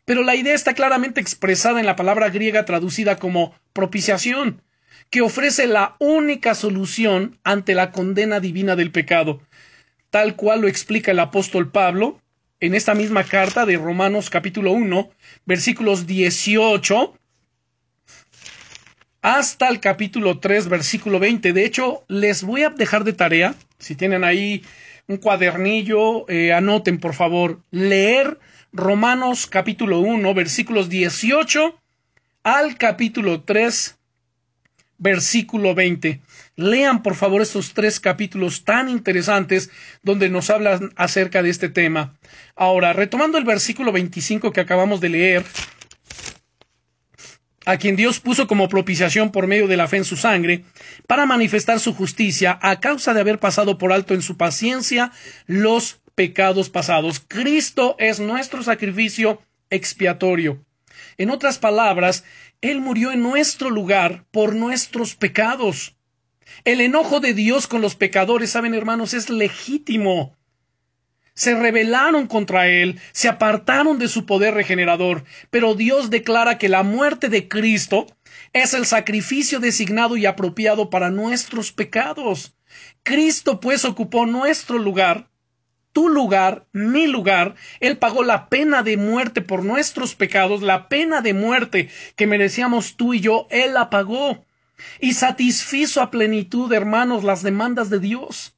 Pero la idea está claramente expresada en la palabra griega traducida como propiciación, que ofrece la única solución ante la condena divina del pecado, tal cual lo explica el apóstol Pablo en esta misma carta de Romanos capítulo 1, versículos 18 hasta el capítulo 3, versículo 20. De hecho, les voy a dejar de tarea, si tienen ahí un cuadernillo, eh, anoten por favor, leer Romanos capítulo 1, versículos 18 al capítulo 3, versículo 20. Lean por favor estos tres capítulos tan interesantes donde nos hablan acerca de este tema. Ahora, retomando el versículo 25 que acabamos de leer, a quien Dios puso como propiciación por medio de la fe en su sangre, para manifestar su justicia a causa de haber pasado por alto en su paciencia los pecados pasados. Cristo es nuestro sacrificio expiatorio. En otras palabras, Él murió en nuestro lugar por nuestros pecados. El enojo de Dios con los pecadores, saben hermanos, es legítimo. Se rebelaron contra Él, se apartaron de su poder regenerador, pero Dios declara que la muerte de Cristo es el sacrificio designado y apropiado para nuestros pecados. Cristo pues ocupó nuestro lugar tu lugar, mi lugar. Él pagó la pena de muerte por nuestros pecados, la pena de muerte que merecíamos tú y yo, Él la pagó. Y satisfizo a plenitud, hermanos, las demandas de Dios.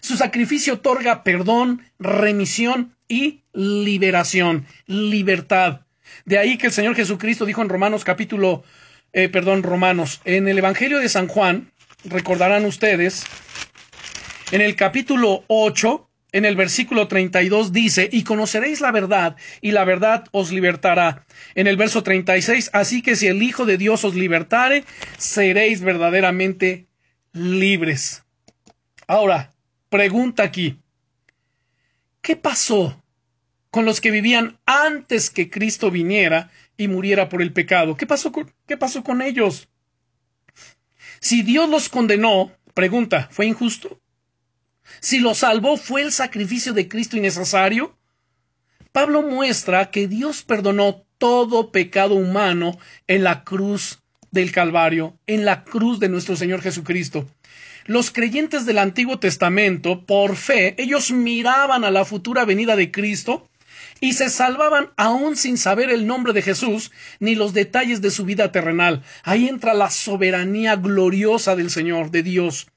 Su sacrificio otorga perdón, remisión y liberación, libertad. De ahí que el Señor Jesucristo dijo en Romanos capítulo, eh, perdón, Romanos, en el Evangelio de San Juan, recordarán ustedes, en el capítulo 8, en el versículo 32 dice, y conoceréis la verdad, y la verdad os libertará. En el verso 36, así que si el Hijo de Dios os libertare, seréis verdaderamente libres. Ahora, pregunta aquí, ¿qué pasó con los que vivían antes que Cristo viniera y muriera por el pecado? ¿Qué pasó con, qué pasó con ellos? Si Dios los condenó, pregunta, ¿fue injusto? Si lo salvó fue el sacrificio de Cristo innecesario. Pablo muestra que Dios perdonó todo pecado humano en la cruz del Calvario, en la cruz de nuestro Señor Jesucristo. Los creyentes del Antiguo Testamento, por fe, ellos miraban a la futura venida de Cristo y se salvaban aún sin saber el nombre de Jesús ni los detalles de su vida terrenal. Ahí entra la soberanía gloriosa del Señor, de Dios.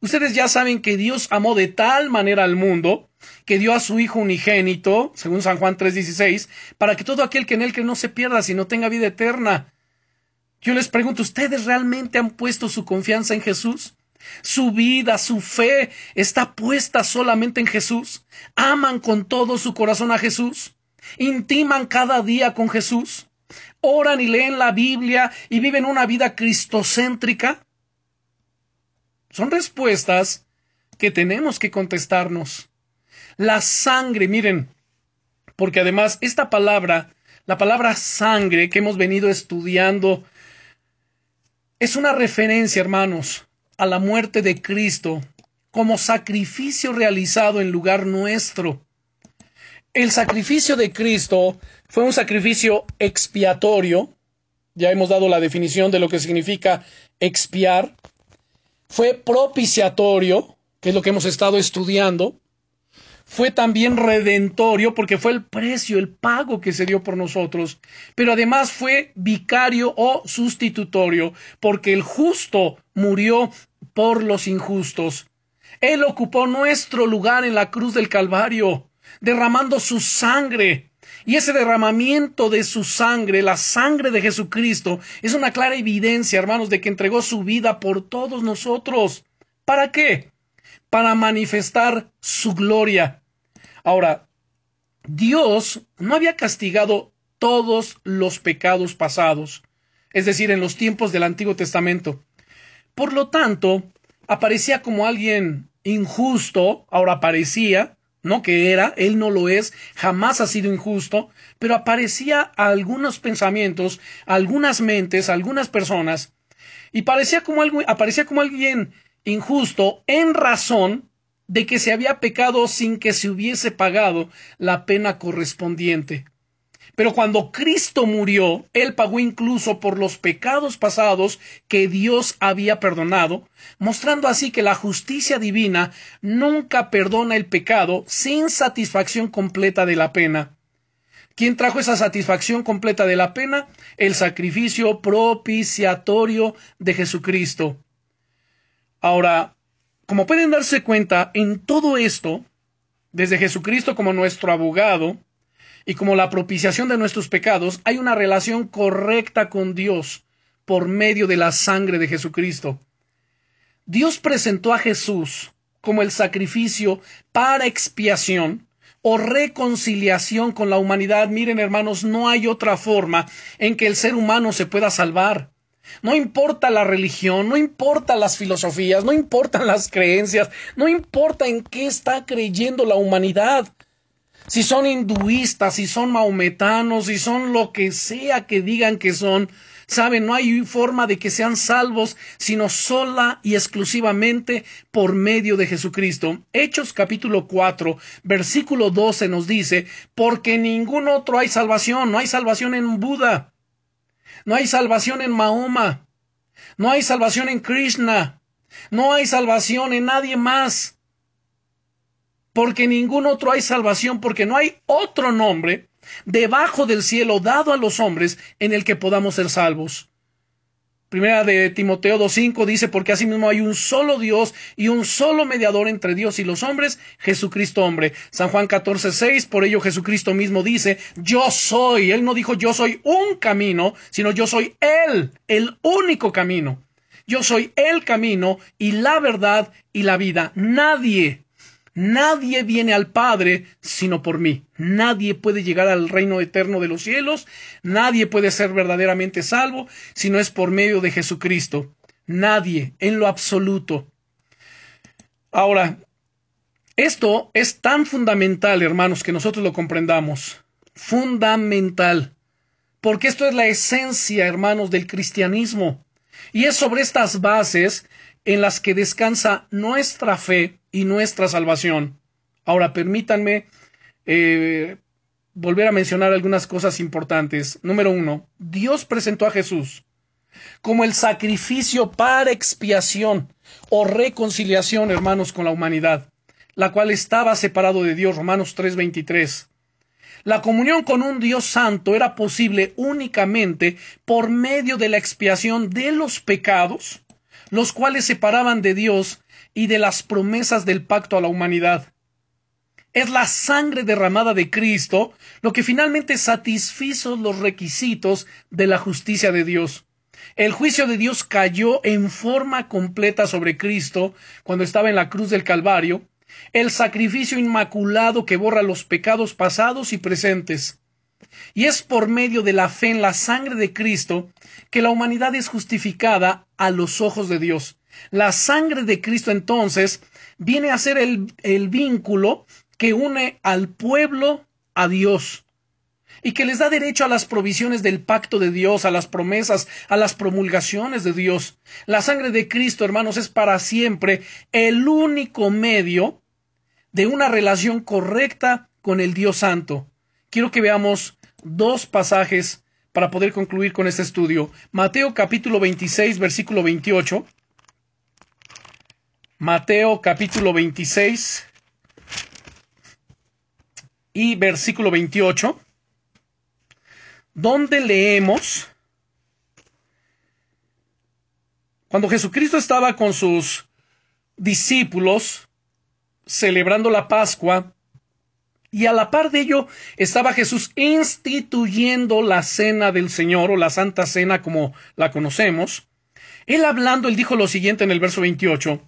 Ustedes ya saben que Dios amó de tal manera al mundo que dio a su Hijo unigénito, según San Juan 3:16, para que todo aquel que en él que no se pierda, sino tenga vida eterna. Yo les pregunto, ¿ustedes realmente han puesto su confianza en Jesús? Su vida, su fe está puesta solamente en Jesús. Aman con todo su corazón a Jesús. Intiman cada día con Jesús. Oran y leen la Biblia y viven una vida cristocéntrica. Son respuestas que tenemos que contestarnos. La sangre, miren, porque además esta palabra, la palabra sangre que hemos venido estudiando, es una referencia, hermanos, a la muerte de Cristo como sacrificio realizado en lugar nuestro. El sacrificio de Cristo fue un sacrificio expiatorio, ya hemos dado la definición de lo que significa expiar, fue propiciatorio, que es lo que hemos estado estudiando, fue también redentorio porque fue el precio, el pago que se dio por nosotros, pero además fue vicario o sustitutorio porque el justo murió por los injustos. Él ocupó nuestro lugar en la cruz del Calvario, derramando su sangre. Y ese derramamiento de su sangre, la sangre de Jesucristo, es una clara evidencia, hermanos, de que entregó su vida por todos nosotros. ¿Para qué? Para manifestar su gloria. Ahora, Dios no había castigado todos los pecados pasados, es decir, en los tiempos del Antiguo Testamento. Por lo tanto, aparecía como alguien injusto, ahora aparecía, no que era, él no lo es, jamás ha sido injusto, pero aparecía a algunos pensamientos, a algunas mentes, a algunas personas, y parecía como algo, aparecía como alguien injusto en razón de que se había pecado sin que se hubiese pagado la pena correspondiente. Pero cuando Cristo murió, Él pagó incluso por los pecados pasados que Dios había perdonado, mostrando así que la justicia divina nunca perdona el pecado sin satisfacción completa de la pena. ¿Quién trajo esa satisfacción completa de la pena? El sacrificio propiciatorio de Jesucristo. Ahora, como pueden darse cuenta, en todo esto, desde Jesucristo como nuestro abogado y como la propiciación de nuestros pecados, hay una relación correcta con Dios por medio de la sangre de Jesucristo. Dios presentó a Jesús como el sacrificio para expiación o reconciliación con la humanidad. Miren, hermanos, no hay otra forma en que el ser humano se pueda salvar. No importa la religión, no importa las filosofías, no importan las creencias, no importa en qué está creyendo la humanidad. Si son hinduistas, si son maometanos, si son lo que sea que digan que son, saben, no hay forma de que sean salvos, sino sola y exclusivamente por medio de Jesucristo. Hechos capítulo 4, versículo 12 nos dice, porque ningún otro hay salvación, no hay salvación en Buda, no hay salvación en Mahoma. No hay salvación en Krishna. No hay salvación en nadie más. Porque ningún otro hay salvación, porque no hay otro nombre debajo del cielo dado a los hombres en el que podamos ser salvos. Primera de Timoteo 2.5 dice, porque asimismo hay un solo Dios y un solo mediador entre Dios y los hombres, Jesucristo hombre. San Juan 14.6, por ello Jesucristo mismo dice, yo soy. Él no dijo yo soy un camino, sino yo soy Él, el único camino. Yo soy el camino y la verdad y la vida. Nadie, Nadie viene al Padre sino por mí. Nadie puede llegar al reino eterno de los cielos. Nadie puede ser verdaderamente salvo si no es por medio de Jesucristo. Nadie, en lo absoluto. Ahora, esto es tan fundamental, hermanos, que nosotros lo comprendamos. Fundamental. Porque esto es la esencia, hermanos, del cristianismo. Y es sobre estas bases en las que descansa nuestra fe y nuestra salvación. Ahora, permítanme eh, volver a mencionar algunas cosas importantes. Número uno, Dios presentó a Jesús como el sacrificio para expiación o reconciliación, hermanos, con la humanidad, la cual estaba separado de Dios, Romanos 3:23. La comunión con un Dios santo era posible únicamente por medio de la expiación de los pecados, los cuales separaban de Dios y de las promesas del pacto a la humanidad. Es la sangre derramada de Cristo lo que finalmente satisfizo los requisitos de la justicia de Dios. El juicio de Dios cayó en forma completa sobre Cristo cuando estaba en la cruz del Calvario, el sacrificio inmaculado que borra los pecados pasados y presentes. Y es por medio de la fe en la sangre de Cristo que la humanidad es justificada a los ojos de Dios. La sangre de Cristo entonces viene a ser el, el vínculo que une al pueblo a Dios y que les da derecho a las provisiones del pacto de Dios, a las promesas, a las promulgaciones de Dios. La sangre de Cristo, hermanos, es para siempre el único medio de una relación correcta con el Dios Santo. Quiero que veamos dos pasajes para poder concluir con este estudio. Mateo capítulo 26, versículo 28. Mateo capítulo 26 y versículo 28 donde leemos cuando Jesucristo estaba con sus discípulos celebrando la Pascua, y a la par de ello estaba Jesús instituyendo la cena del Señor o la Santa Cena como la conocemos. Él hablando, él dijo lo siguiente en el verso 28,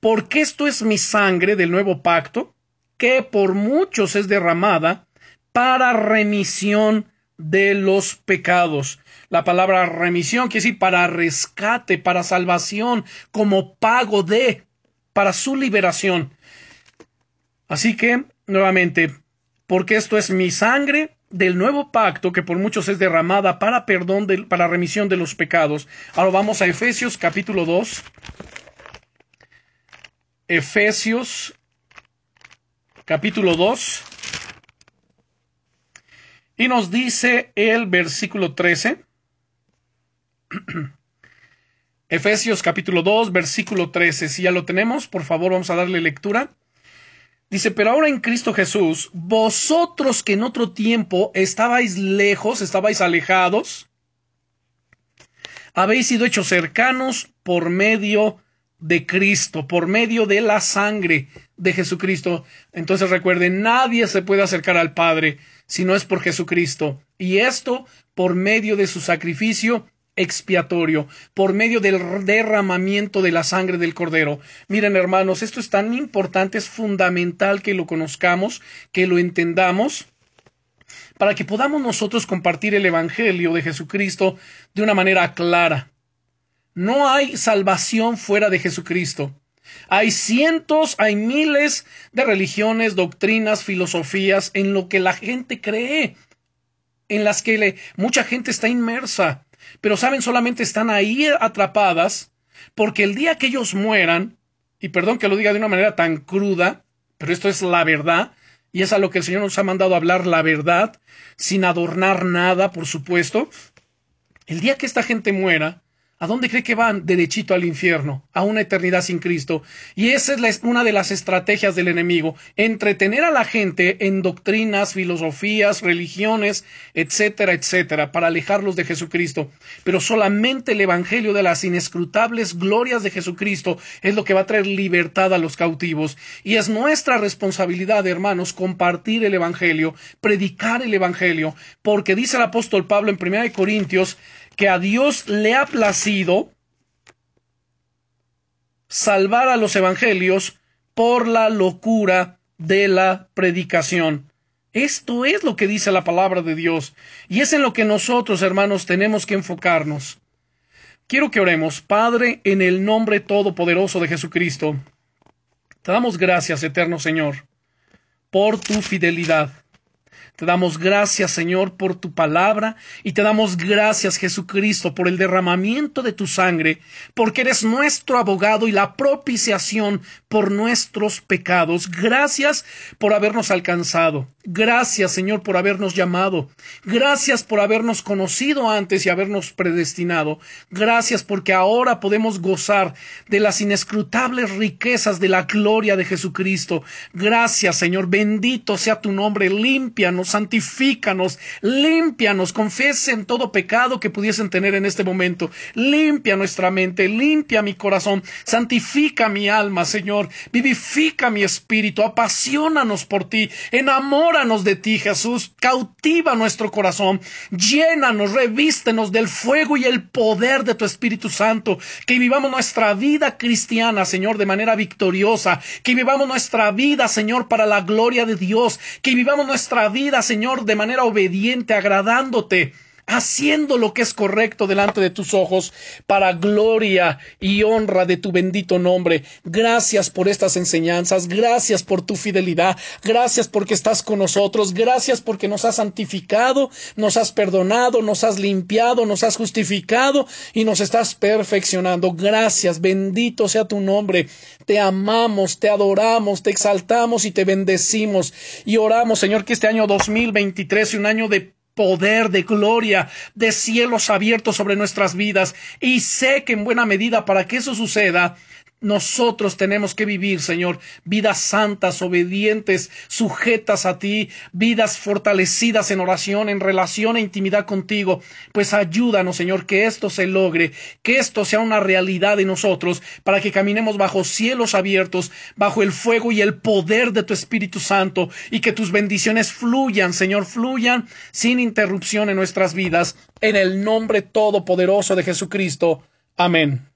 porque esto es mi sangre del nuevo pacto, que por muchos es derramada para remisión de los pecados. La palabra remisión quiere decir para rescate, para salvación, como pago de, para su liberación. Así que, nuevamente, porque esto es mi sangre del nuevo pacto que por muchos es derramada para perdón, de, para remisión de los pecados. Ahora vamos a Efesios capítulo 2. Efesios capítulo 2. Y nos dice el versículo 13. Efesios capítulo 2, versículo 13. Si ya lo tenemos, por favor vamos a darle lectura. Dice, pero ahora en Cristo Jesús, vosotros que en otro tiempo estabais lejos, estabais alejados, habéis sido hechos cercanos por medio de Cristo, por medio de la sangre de Jesucristo. Entonces recuerden, nadie se puede acercar al Padre si no es por Jesucristo. Y esto por medio de su sacrificio expiatorio, por medio del derramamiento de la sangre del Cordero. Miren, hermanos, esto es tan importante, es fundamental que lo conozcamos, que lo entendamos, para que podamos nosotros compartir el Evangelio de Jesucristo de una manera clara. No hay salvación fuera de Jesucristo. Hay cientos, hay miles de religiones, doctrinas, filosofías en lo que la gente cree, en las que mucha gente está inmersa, pero saben, solamente están ahí atrapadas porque el día que ellos mueran, y perdón que lo diga de una manera tan cruda, pero esto es la verdad, y es a lo que el Señor nos ha mandado hablar la verdad, sin adornar nada, por supuesto, el día que esta gente muera, ¿A dónde cree que van? Derechito al infierno, a una eternidad sin Cristo. Y esa es una de las estrategias del enemigo, entretener a la gente en doctrinas, filosofías, religiones, etcétera, etcétera, para alejarlos de Jesucristo. Pero solamente el Evangelio de las inescrutables glorias de Jesucristo es lo que va a traer libertad a los cautivos. Y es nuestra responsabilidad, hermanos, compartir el Evangelio, predicar el Evangelio, porque dice el apóstol Pablo en 1 Corintios, que a Dios le ha placido salvar a los evangelios por la locura de la predicación. Esto es lo que dice la palabra de Dios, y es en lo que nosotros, hermanos, tenemos que enfocarnos. Quiero que oremos, Padre, en el nombre todopoderoso de Jesucristo. Te damos gracias, eterno Señor, por tu fidelidad. Te damos gracias, Señor, por tu palabra y te damos gracias, Jesucristo, por el derramamiento de tu sangre, porque eres nuestro abogado y la propiciación por nuestros pecados. Gracias por habernos alcanzado. Gracias, Señor, por habernos llamado. Gracias por habernos conocido antes y habernos predestinado. Gracias porque ahora podemos gozar de las inescrutables riquezas de la gloria de Jesucristo. Gracias, Señor. Bendito sea tu nombre. Límpianos santifícanos, límpianos, confesen todo pecado que pudiesen tener en este momento, limpia nuestra mente, limpia mi corazón, santifica mi alma, Señor, vivifica mi espíritu, apasionanos por ti, enamóranos de ti, Jesús, cautiva nuestro corazón, llénanos, revístenos del fuego y el poder de tu Espíritu Santo, que vivamos nuestra vida cristiana, Señor, de manera victoriosa, que vivamos nuestra vida, Señor, para la gloria de Dios, que vivamos nuestra Señor, de manera obediente, agradándote, haciendo lo que es correcto delante de tus ojos, para gloria y honra de tu bendito nombre. Gracias por estas enseñanzas, gracias por tu fidelidad, gracias porque estás con nosotros, gracias porque nos has santificado, nos has perdonado, nos has limpiado, nos has justificado y nos estás perfeccionando. Gracias, bendito sea tu nombre. Te amamos, te adoramos, te exaltamos y te bendecimos. Y oramos, Señor, que este año 2023 sea un año de poder, de gloria, de cielos abiertos sobre nuestras vidas. Y sé que en buena medida para que eso suceda, nosotros tenemos que vivir, Señor, vidas santas, obedientes, sujetas a ti, vidas fortalecidas en oración, en relación e intimidad contigo. Pues ayúdanos, Señor, que esto se logre, que esto sea una realidad en nosotros, para que caminemos bajo cielos abiertos, bajo el fuego y el poder de tu Espíritu Santo, y que tus bendiciones fluyan, Señor, fluyan sin interrupción en nuestras vidas, en el nombre todopoderoso de Jesucristo. Amén.